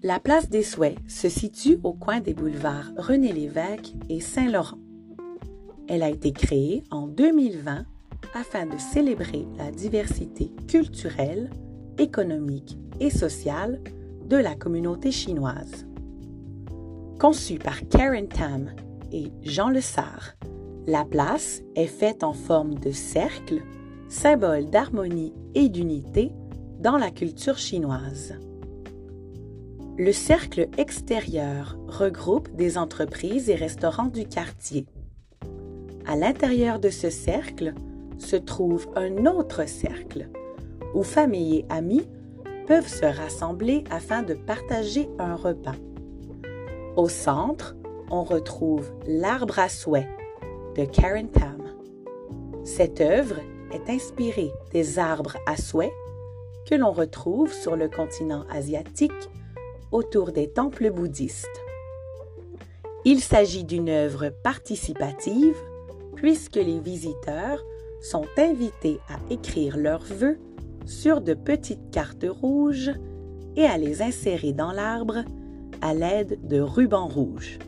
La place des Souhaits se situe au coin des boulevards René Lévesque et Saint-Laurent. Elle a été créée en 2020 afin de célébrer la diversité culturelle, économique et sociale de la communauté chinoise. Conçue par Karen Tam et Jean Lessard, la place est faite en forme de cercle, symbole d'harmonie et d'unité dans la culture chinoise. Le cercle extérieur regroupe des entreprises et restaurants du quartier. À l'intérieur de ce cercle se trouve un autre cercle où familles et amis peuvent se rassembler afin de partager un repas. Au centre, on retrouve l'arbre à souhait de Karen Tam. Cette œuvre est inspirée des arbres à souhait que l'on retrouve sur le continent asiatique autour des temples bouddhistes. Il s'agit d'une œuvre participative puisque les visiteurs sont invités à écrire leurs vœux sur de petites cartes rouges et à les insérer dans l'arbre à l'aide de rubans rouges.